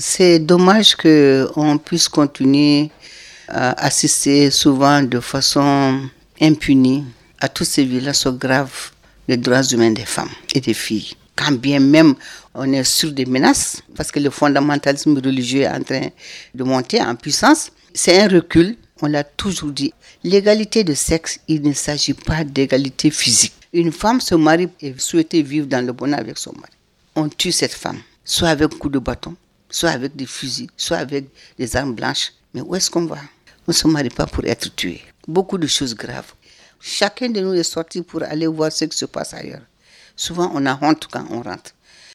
C'est dommage qu'on puisse continuer à assister souvent de façon impunie à toutes ces violations graves des droits humains des femmes et des filles. Quand bien même on est sur des menaces, parce que le fondamentalisme religieux est en train de monter en puissance, c'est un recul, on l'a toujours dit. L'égalité de sexe, il ne s'agit pas d'égalité physique. Une femme se marie et souhaite vivre dans le bonheur avec son mari. On tue cette femme, soit avec un coup de bâton, soit avec des fusils, soit avec des armes blanches. Mais où est-ce qu'on va? On ne se marie pas pour être tué. Beaucoup de choses graves. Chacun de nous est sorti pour aller voir ce qui se passe ailleurs. Souvent, on a honte quand on rentre.